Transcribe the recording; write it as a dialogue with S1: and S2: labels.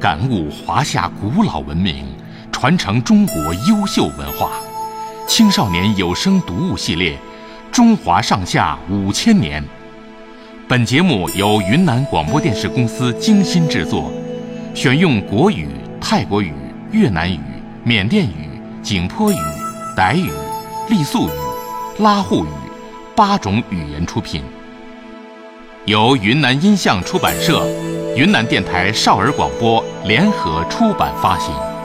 S1: 感悟华夏古老文明，传承中国优秀文化。青少年有声读物系列《中华上下五千年》。本节目由云南广播电视公司精心制作，选用国语、泰国语、越南语、缅甸语、景颇语、傣语、傈僳语、拉祜语八种语言出品，由云南音像出版社、云南电台少儿广播联合出版发行。